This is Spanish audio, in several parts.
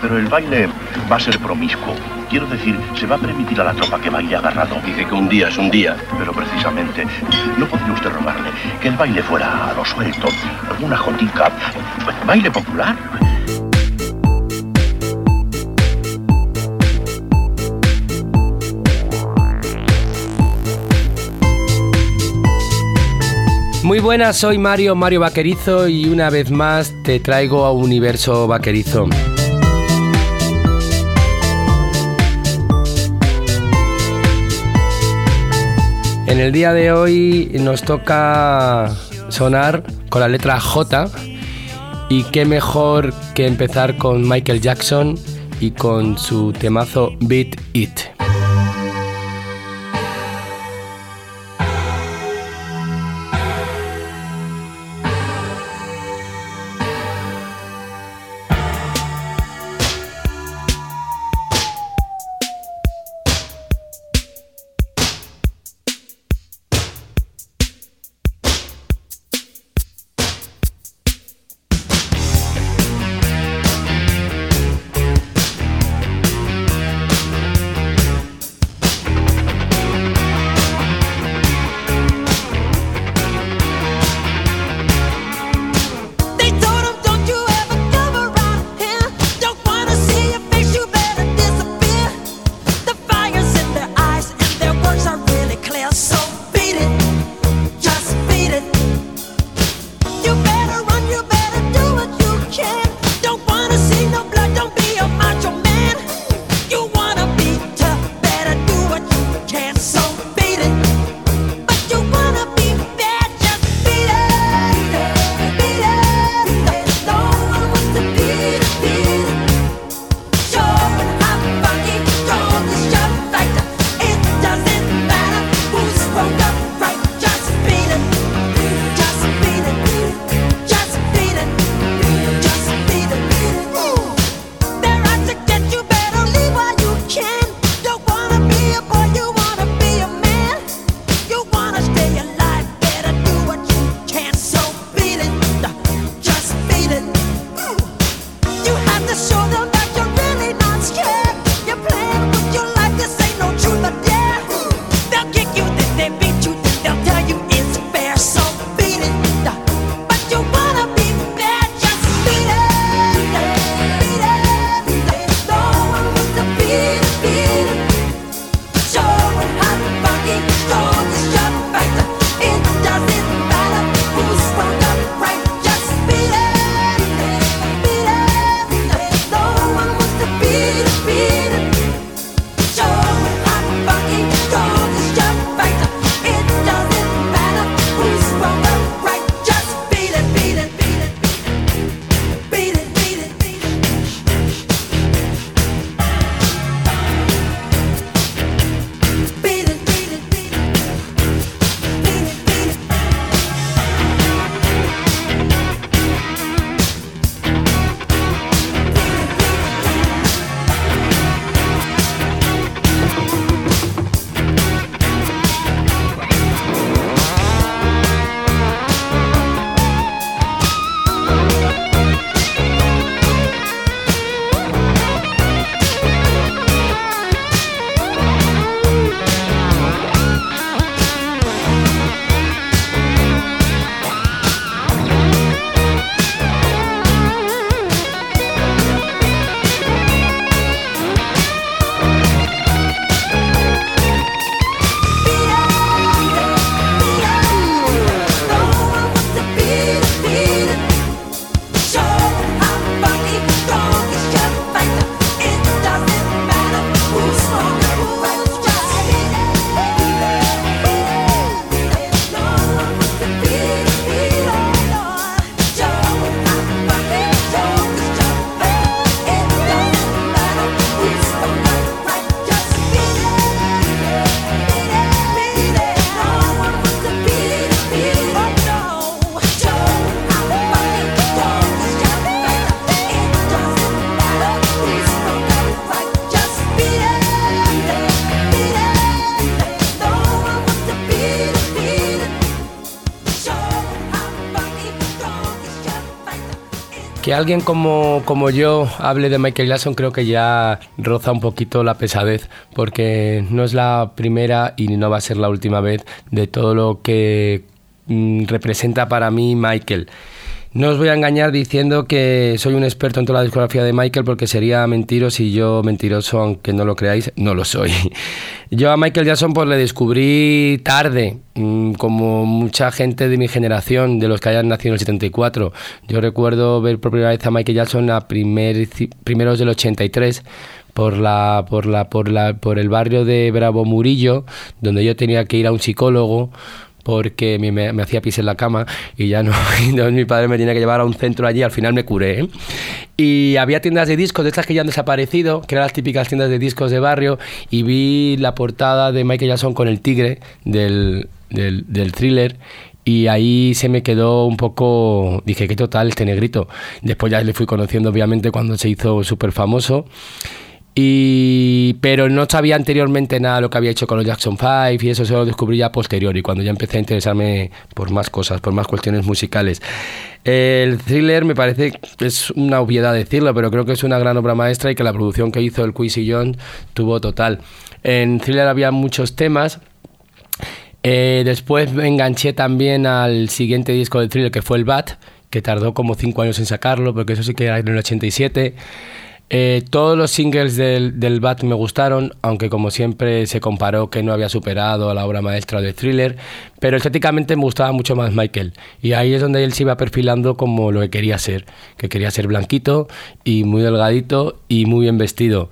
Pero el baile va a ser promiscuo. Quiero decir, se va a permitir a la tropa que baile agarrado. Dice que un día es un día. Pero precisamente, ¿no podría usted rogarle que el baile fuera a lo suelto? Alguna jotica. Baile popular. Muy buenas, soy Mario, Mario Vaquerizo y una vez más te traigo a Universo Vaquerizo. En el día de hoy nos toca sonar con la letra J y qué mejor que empezar con Michael Jackson y con su temazo Beat It. Que alguien como, como yo hable de Michael Jackson creo que ya roza un poquito la pesadez, porque no es la primera y no va a ser la última vez de todo lo que mm, representa para mí Michael. No os voy a engañar diciendo que soy un experto en toda la discografía de Michael porque sería mentiros y yo mentiroso, aunque no lo creáis, no lo soy. Yo a Michael Jackson pues le descubrí tarde, mm, como mucha gente de mi generación, de los que hayan nacido en el 74. Yo recuerdo ver por primera vez a Michael Jackson a primer, primeros del 83 por la por la por la por el barrio de Bravo Murillo, donde yo tenía que ir a un psicólogo porque me, me, hacía pis en la cama y ya no, entonces mi padre me tenía que llevar a un centro allí, al final me curé. ¿eh? Y había tiendas de discos, de estas que ya han desaparecido, que eran las típicas tiendas de discos de barrio, y vi la portada de Michael Jackson con el tigre del, del, del thriller y ahí se me quedó un poco, dije, qué total este negrito. Después ya le fui conociendo obviamente cuando se hizo súper famoso. Y, pero no sabía anteriormente nada de lo que había hecho con los Jackson 5 y eso se lo descubrí ya posterior y cuando ya empecé a interesarme por más cosas, por más cuestiones musicales. El thriller me parece, es una obviedad decirlo, pero creo que es una gran obra maestra y que la producción que hizo el Quincy Jones tuvo total. En thriller había muchos temas. Eh, después me enganché también al siguiente disco de thriller que fue el Bat, que tardó como cinco años en sacarlo, porque eso sí que era en el 87. Eh, todos los singles del, del, Bat me gustaron, aunque como siempre se comparó que no había superado a la obra maestra de Thriller, pero estéticamente me gustaba mucho más Michael. Y ahí es donde él se iba perfilando como lo que quería ser, que quería ser blanquito y muy delgadito y muy bien vestido.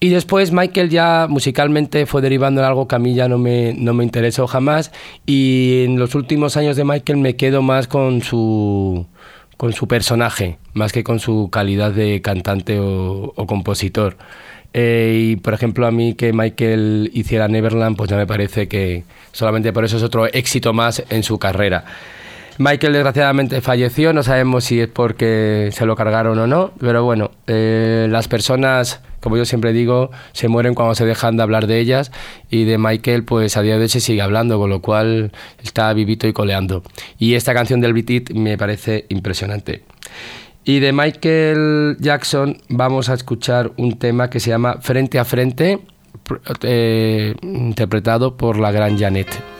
Y después Michael ya musicalmente fue derivando en algo que a mí ya no me, no me interesó jamás y en los últimos años de Michael me quedo más con su con su personaje, más que con su calidad de cantante o, compositor. Eh, y por ejemplo, a mí que Michael hiciera Neverland, pues ya me parece que solamente por eso es otro éxito más en su carrera. Michael desgraciadamente falleció, no sabemos si es porque se lo cargaron o no, pero bueno, eh, las personas como yo siempre digo, se mueren cuando se dejan de hablar de ellas y de Michael pues a día de hoy se sigue hablando, con lo cual está vivito y coleando. Y esta canción del Beat me parece impresionante. Y de Michael Jackson vamos a escuchar un tema que se llama Frente a Frente, eh, interpretado por la gran Janet.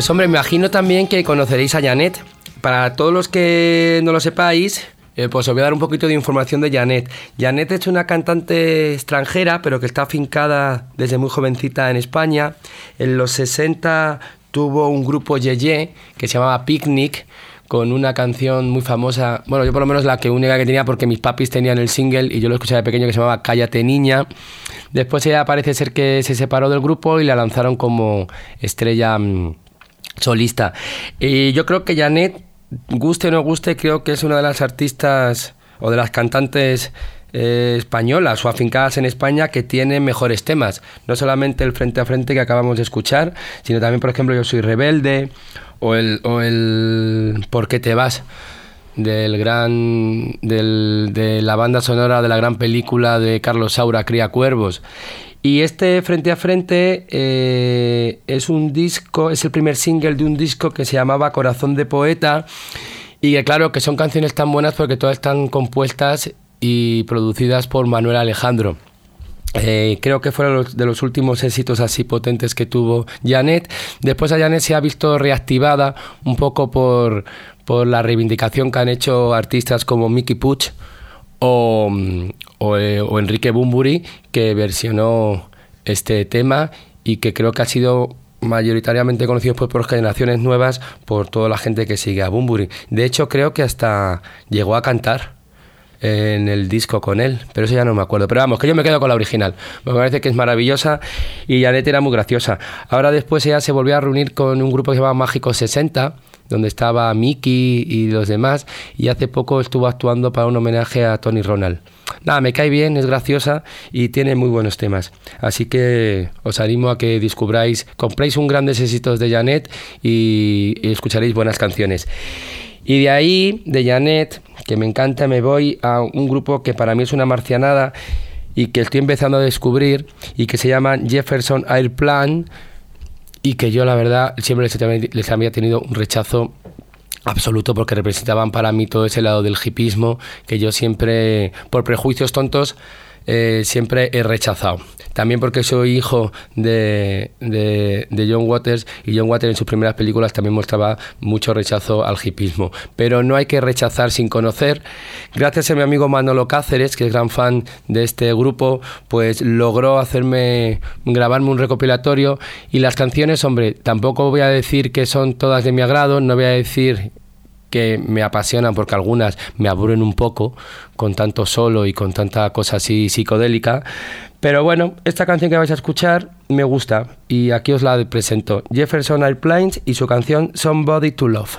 Pues hombre, me imagino también que conoceréis a Janet. Para todos los que no lo sepáis, eh, pues os voy a dar un poquito de información de Janet. Janet es una cantante extranjera, pero que está afincada desde muy jovencita en España. En los 60 tuvo un grupo Yeye que se llamaba Picnic con una canción muy famosa, bueno, yo por lo menos la que única que tenía porque mis papis tenían el single y yo lo escuché de pequeño que se llamaba Cállate Niña. Después ella parece ser que se separó del grupo y la lanzaron como estrella mm, solista. Y yo creo que Janet, guste o no guste, creo que es una de las artistas o de las cantantes eh, españolas o afincadas en España que tiene mejores temas. No solamente el frente a frente que acabamos de escuchar, sino también, por ejemplo, Yo soy rebelde o el, o el ¿Por qué te vas? del gran del, de la banda sonora de la gran película de Carlos Saura Cría Cuervos y este Frente a Frente eh, es un disco, es el primer single de un disco que se llamaba Corazón de Poeta. Y que claro, que son canciones tan buenas porque todas están compuestas y producidas por Manuel Alejandro. Eh, creo que fueron de los últimos éxitos así potentes que tuvo Janet. Después a Janet se ha visto reactivada un poco por, por la reivindicación que han hecho artistas como Mickey Puch o, eh, o, Enrique Bumburi, que versionó este tema y que creo que ha sido mayoritariamente conocido pues, por generaciones nuevas, por toda la gente que sigue a Bumburi. De hecho, creo que hasta llegó a cantar en el disco con él, pero eso ya no me acuerdo. Pero vamos, que yo me quedo con la original. Me parece que es maravillosa y Janet era muy graciosa. Ahora después ella se volvió a reunir con un grupo que se llama Mágico 60, donde estaba Mickey y los demás, y hace poco estuvo actuando para un homenaje a Tony Ronald. Nada, me cae bien, es graciosa y tiene muy buenos temas. Así que os animo a que descubráis, compréis un grandes éxitos de Janet y, escucharéis buenas canciones. Y de ahí, de Janet, que me encanta, me voy a un grupo que para mí es una marcianada y que estoy empezando a descubrir y que se llama Jefferson Airplane y que yo la verdad siempre les, había tenido un rechazo absoluto porque representaban para mí todo ese lado del hipismo que yo siempre, por prejuicios tontos, eh, siempre he rechazado. También porque soy hijo de, de, John Waters y John Waters en sus primeras películas también mostraba mucho rechazo al hipismo. Pero no hay que rechazar sin conocer. Gracias a mi amigo Manolo Cáceres, que es gran fan de este grupo, pues logró hacerme grabarme un recopilatorio y las canciones, hombre, tampoco voy a decir que son todas de mi agrado, no voy a decir que me apasionan porque algunas me aburren un poco con tanto solo y con tanta cosa así psicodélica. Pero bueno, esta canción que vais a escuchar me gusta y aquí os la presento. Jefferson Airplanes y su canción Somebody to Love.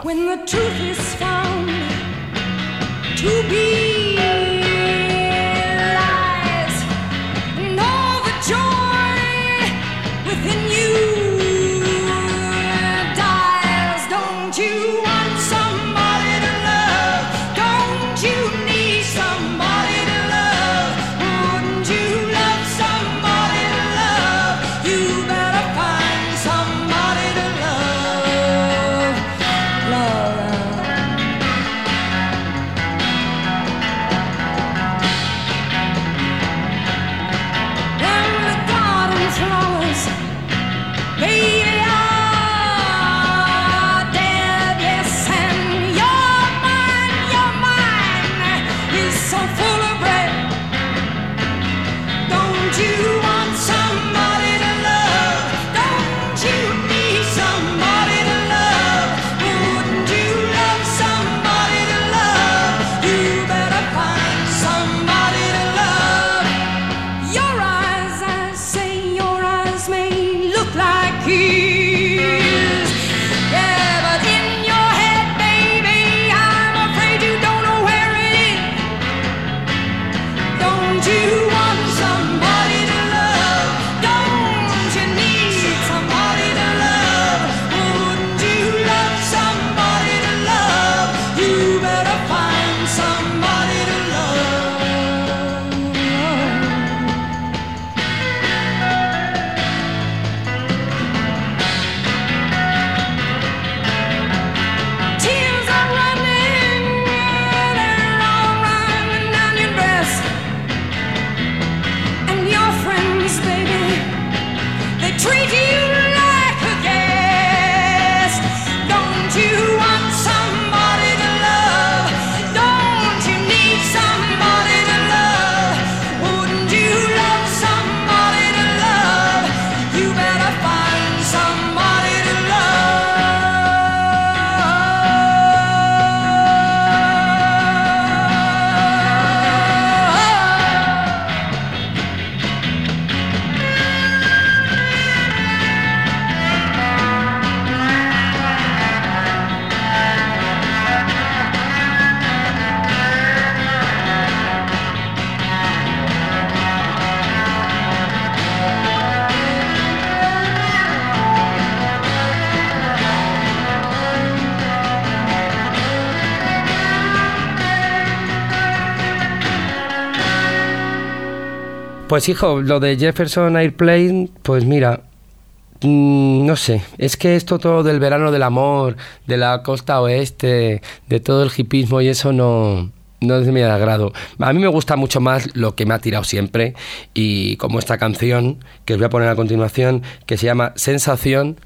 Pues hijo, lo de Jefferson Airplane, pues mira, mm, no sé, es que esto todo del verano del amor, de la costa oeste, de todo el hipismo y eso no, no es de mi agrado. A mí me gusta mucho más lo que me ha tirado siempre y como esta canción que os voy a poner a continuación, que se llama Sensación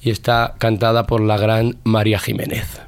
y está cantada por la gran María Jiménez.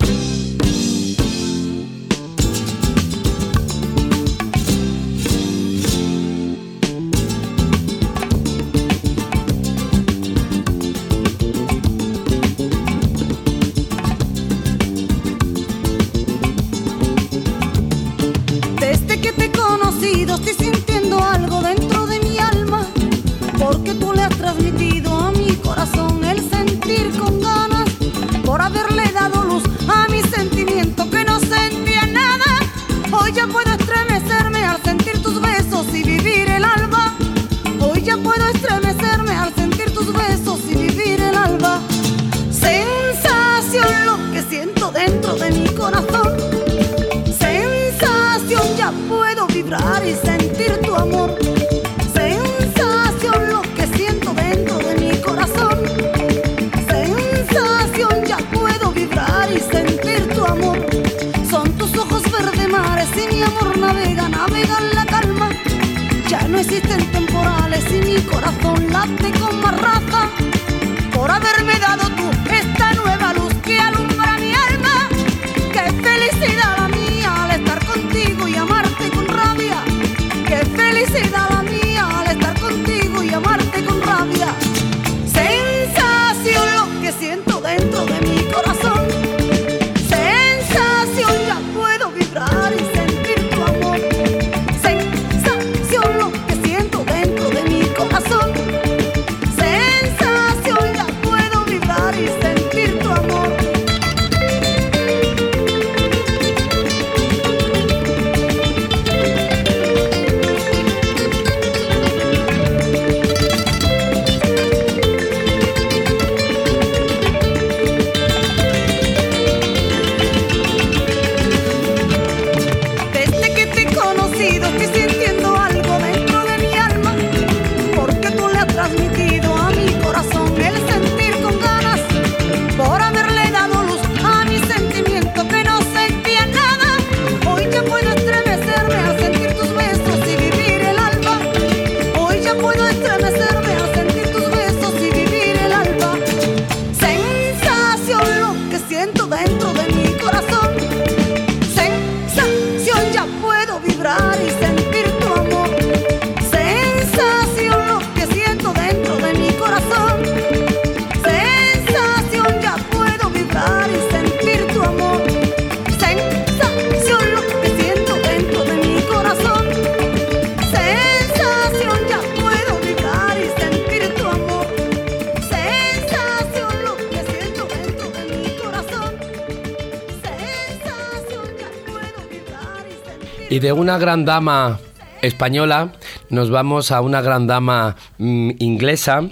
Y de una gran dama española nos vamos a una gran dama mm, inglesa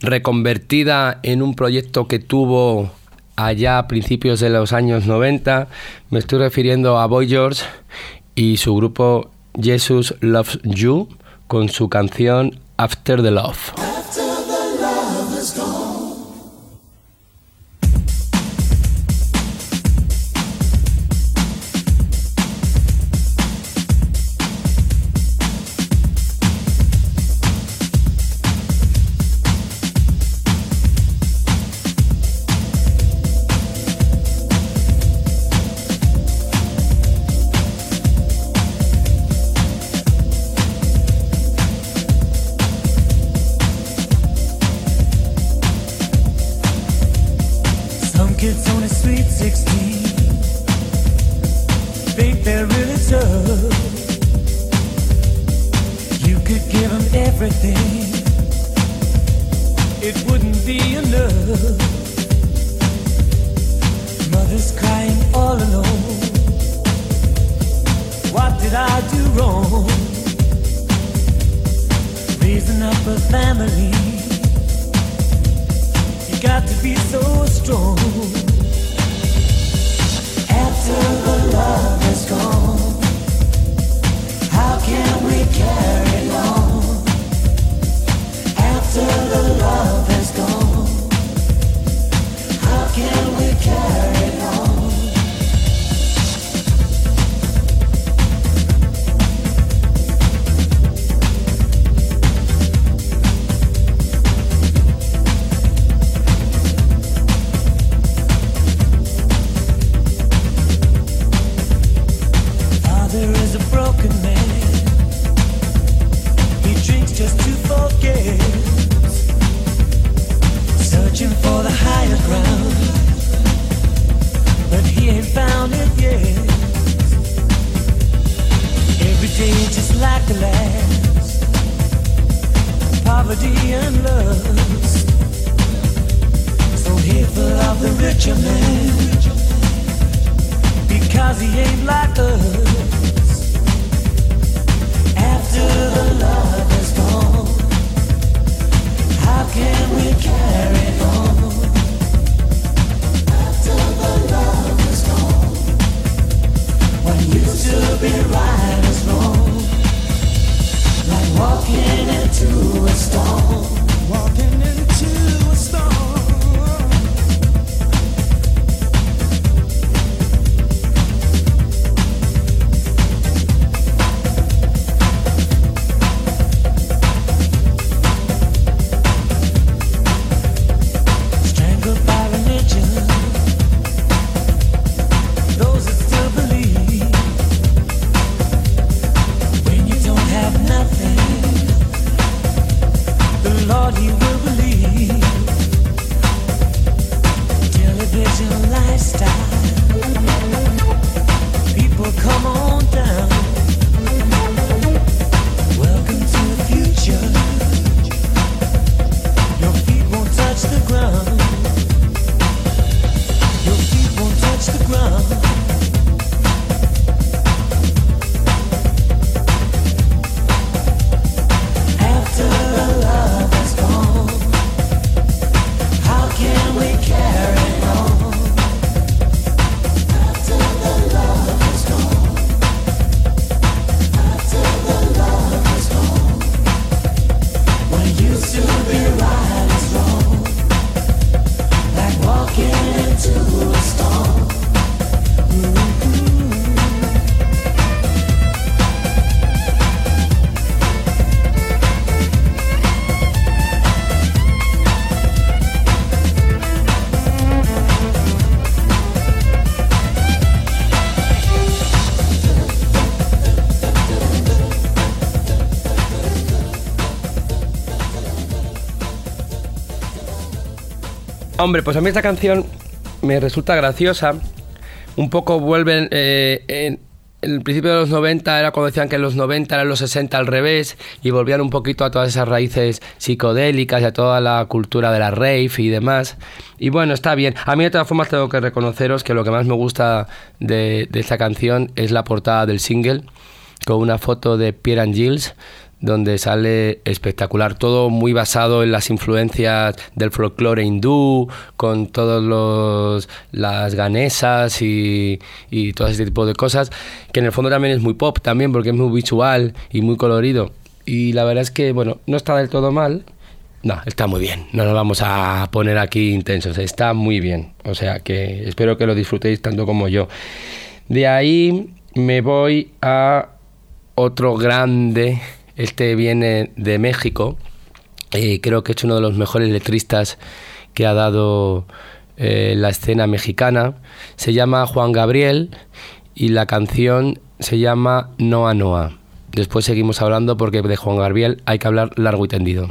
reconvertida en un proyecto que tuvo allá a principios de los años 90. Me estoy refiriendo a Boy George y su grupo Jesus Loves You con su canción After the Love. raising up a family. You got to be so strong. After the love has gone, how can we carry on? After the love gone, how can we carry? Hombre, pues a mí esta canción me resulta graciosa. Un poco vuelven. Eh, en, el principio de los 90 era cuando decían que en los 90 eran los 60 al revés y volvían un poquito a todas esas raíces psicodélicas y a toda la cultura de la rave y demás. Y bueno, está bien. A mí de todas formas tengo que reconoceros que lo que más me gusta de, esta canción es la portada del single con una foto de Pierre and Gilles donde sale espectacular, todo muy basado en las influencias del folclore hindú, con todos los las ganesas y, y todo ese tipo de cosas, que en el fondo también es muy pop también, porque es muy visual y muy colorido. Y la verdad es que, bueno, no está del todo mal, no, está muy bien. No nos vamos a poner aquí intensos. Está muy bien. O sea que espero que lo disfrutéis tanto como yo. De ahí me voy a otro grande este viene de México. y creo que es uno de los mejores letristas que ha dado eh, la escena mexicana. Se llama Juan Gabriel y la canción se llama Noa Noa. Después seguimos hablando porque de Juan Gabriel hay que hablar largo y tendido.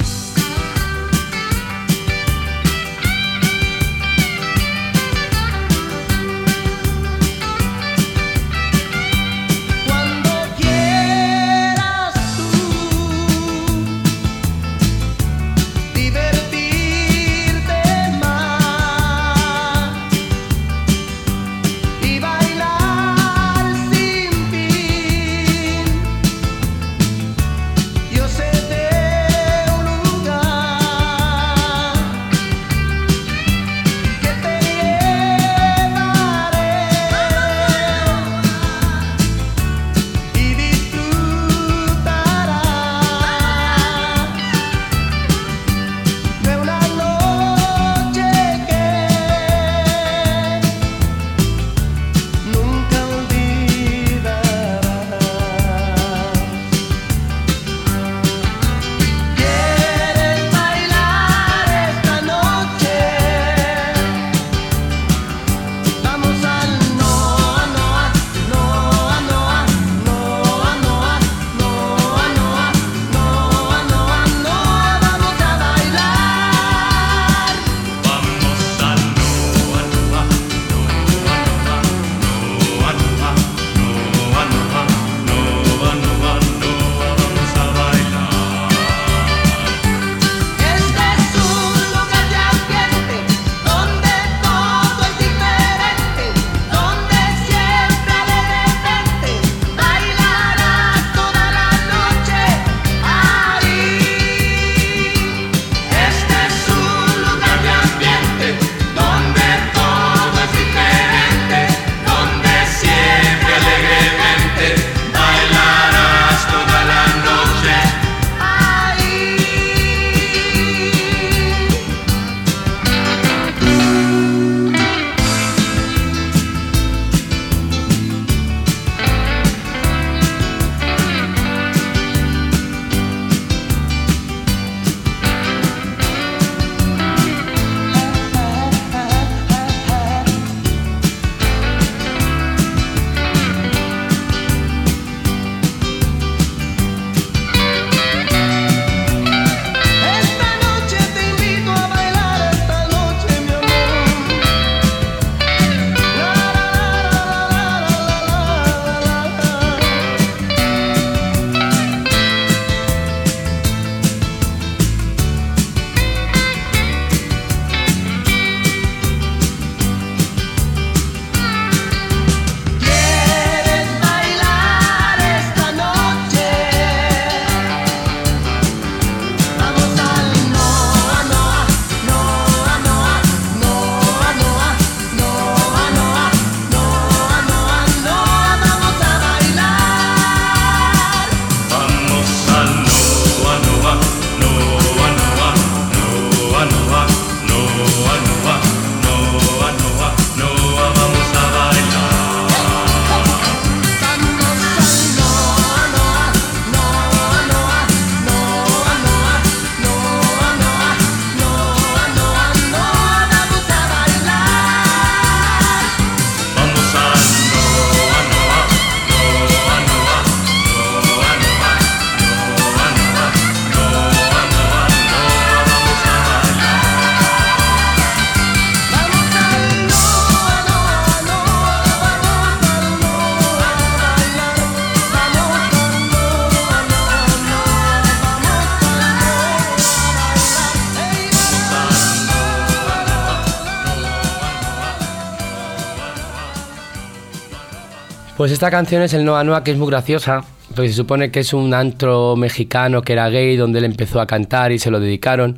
Pues esta canción es el Noa Noa, que es muy graciosa, porque se supone que es un antro mexicano que era gay, donde él empezó a cantar y se lo dedicaron.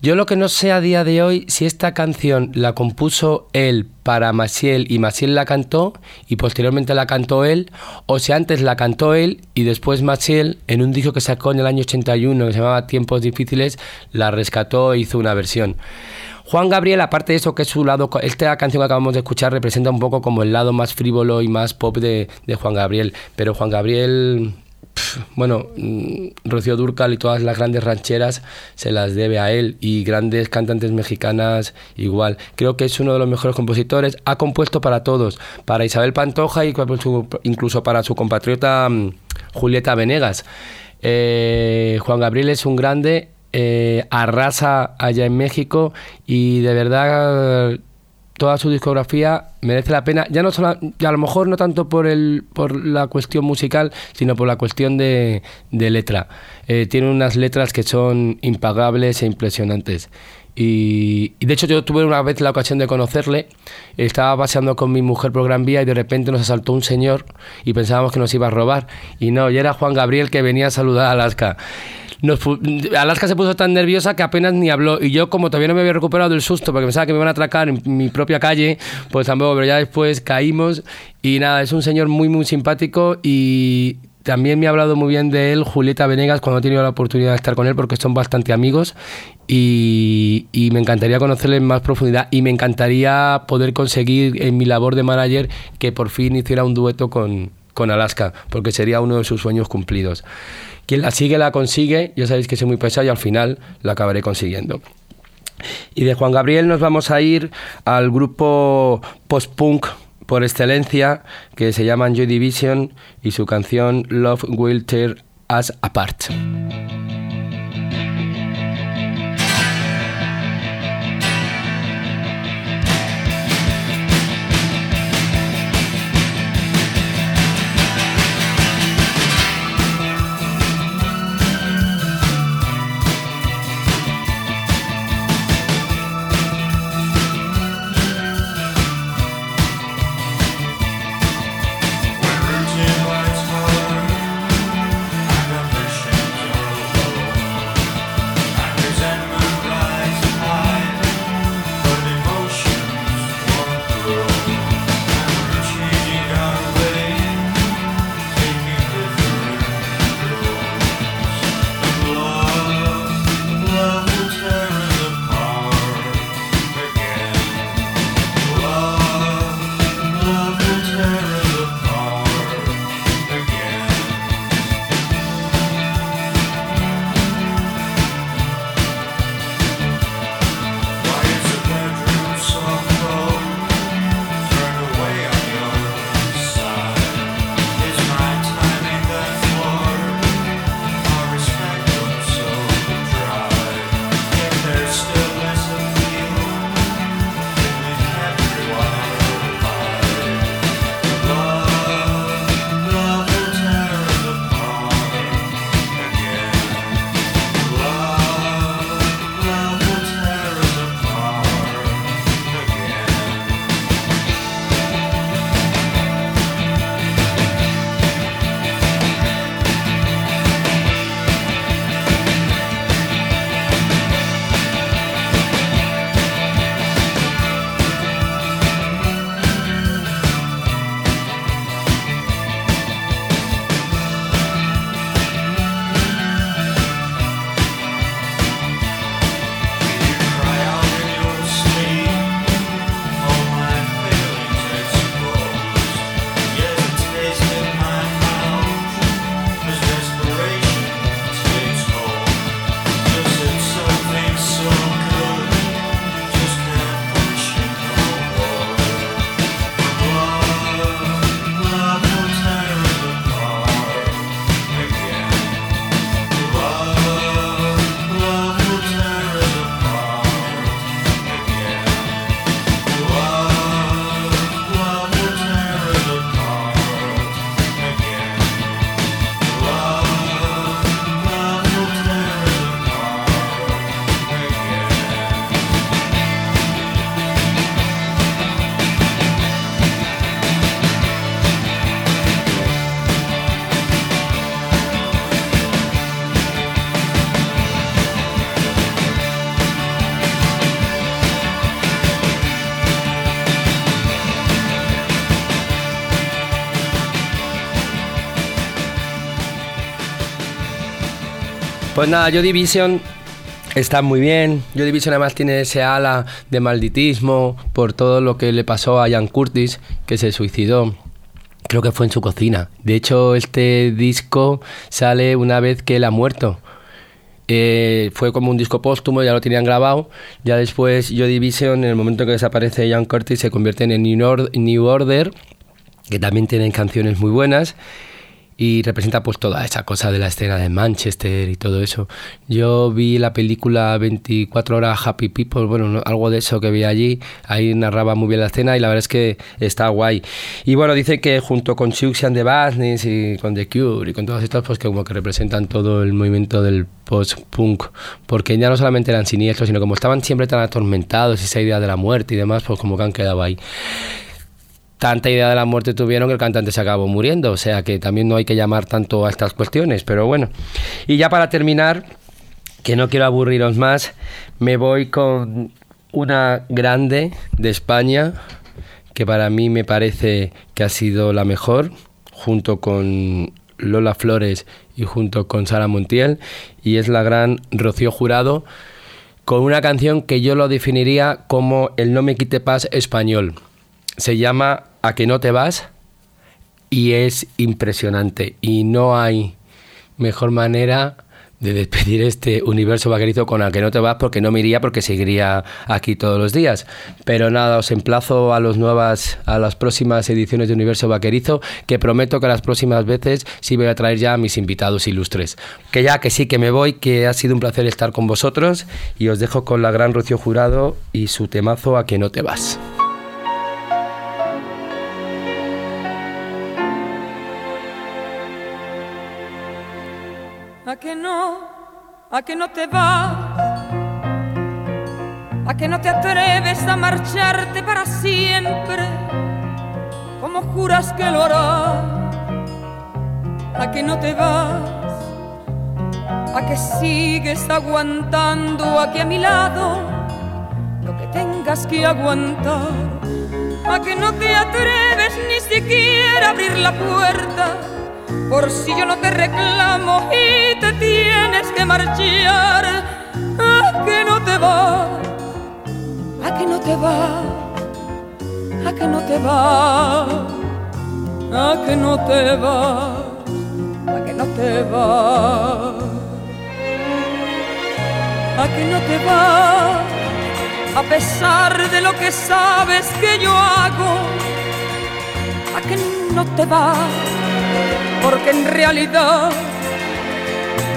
Yo lo que no sé a día de hoy si esta canción la compuso él para Maciel y Maciel la cantó y posteriormente la cantó él, o si antes la cantó él y después Maciel, en un disco que sacó en el año 81 que se llamaba Tiempos Difíciles, la rescató e hizo una versión. Juan Gabriel, aparte de eso, que es su lado, esta canción que acabamos de escuchar representa un poco como el lado más frívolo y más pop de, Juan Gabriel. Pero Juan Gabriel, bueno, mm, Rocío Durcal y todas las grandes rancheras se las debe a él y grandes cantantes mexicanas igual. Creo que es uno de los mejores compositores. Ha compuesto para todos, para Isabel Pantoja y incluso para su compatriota mm, Julieta Venegas. Eh, Juan Gabriel es un grande eh, arrasa allá en México y de verdad toda su discografía merece la pena, ya no solo, a lo mejor no tanto por el por la cuestión musical, sino por la cuestión de, letra. Eh, tiene unas letras que son impagables e impresionantes. Y, de hecho yo tuve una vez la ocasión de conocerle, estaba paseando con mi mujer por Gran Vía y de repente nos asaltó un señor y pensábamos que nos iba a robar. Y no, y era Juan Gabriel que venía a saludar a Alaska. Alaska se puso tan nerviosa que apenas ni habló. Y yo, como todavía no me había recuperado del susto porque pensaba que me iban a atracar en mi propia calle, pues tampoco, pero ya después caímos. Y nada, es un señor muy, muy simpático y también me ha hablado muy bien de él Julieta Venegas cuando he tenido la oportunidad de estar con él porque son bastante amigos y, y, me encantaría conocerle en más profundidad y me encantaría poder conseguir en mi labor de manager que por fin hiciera un dueto con, con Alaska porque sería uno de sus sueños cumplidos. Quien la sigue la consigue, ya sabéis que soy muy pesado y al final la acabaré consiguiendo. Y de Juan Gabriel nos vamos a ir al grupo post-punk por excelencia que se llama Joy Division y su canción Love Will Tear Us Apart. Pues nada, Joy Division está muy bien. Joy Division además tiene ese ala de malditismo por todo lo que le pasó a Ian Curtis, que se suicidó. Creo que fue en su cocina. De hecho, este disco sale una vez que él ha muerto. Eh, fue como un disco póstumo, ya lo tenían grabado. Ya después Joy Division, en el momento que desaparece Ian Curtis, se convierte en New Order, que también tienen canciones muy buenas y representa pues toda esa cosa de la escena de Manchester y todo eso. Yo vi la película 24 horas Happy People, bueno, algo de eso que vi allí, ahí narraba muy bien la escena y la verdad es que está guay. Y bueno, dice que junto con Siouxsie and the Badness y con The Cure y con todos estos, pues que como que representan todo el movimiento del post-punk, porque ya no solamente eran siniestros, sino como estaban siempre tan atormentados, esa idea de la muerte y demás, pues como que han quedado ahí tanta idea de la muerte tuvieron que el cantante se acabó muriendo, o sea que también no hay que llamar tanto a estas cuestiones, pero bueno. Y ya para terminar, que no quiero aburriros más, me voy con una grande de España, que para mí me parece que ha sido la mejor, junto con Lola Flores y junto con Sara Montiel, y es la gran Rocío Jurado, con una canción que yo lo definiría como el No me quite paz español. Se llama a que no te vas y es impresionante y no hay mejor manera de despedir este universo vaquerizo con a que no te vas porque no me iría porque seguiría aquí todos los días. Pero nada, os emplazo a los nuevas a las próximas ediciones de Universo Vaquerizo, que prometo que las próximas veces sí voy a traer ya a mis invitados ilustres. Que ya que sí que me voy, que ha sido un placer estar con vosotros y os dejo con la gran Rocío Jurado y su temazo a que no te vas. A que no te vas, a que no te atreves a marcharte para siempre, como juras que lo harás, a que no te vas, a que sigues aguantando aquí a mi lado lo que tengas que aguantar, a que no te atreves ni siquiera a abrir la puerta por si yo no te reclamo y tienes que marchar, a que no te va, a que no te va, a que no te va, a que no te va, a que no te va, a que no te va, a pesar de lo que sabes que yo hago, a que no te va porque en realidad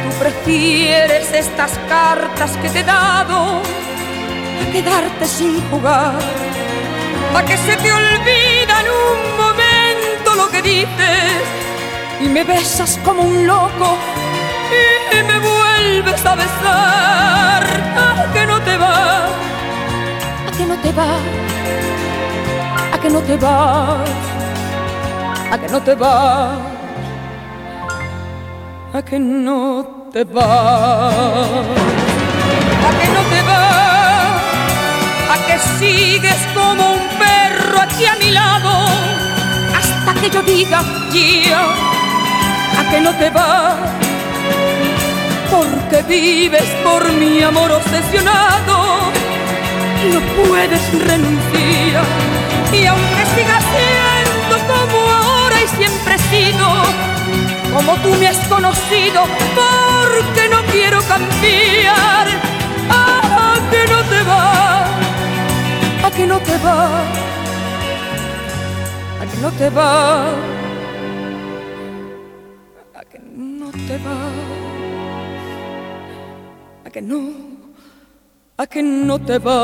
tú prefieres estas cartas que te he dado a quedarte sin jugar, a que se te olvida en un momento lo que dices y me besas como un loco y me vuelves a besar, a que no te va, a que no te va, a que no te va, a que no te va a que no te vas, a que no te vas, a que sigues como un perro aquí a mi lado, hasta que yo diga ya, a que no te vas, porque vives por mi amor obsesionado no puedes renunciar, y aunque sigas siendo como ahora y siempre he sido, como tú me has conocido, porque no quiero cambiar. a que no te va, a que no te va, a que no te va, a que no te va, a que no, a que no te va.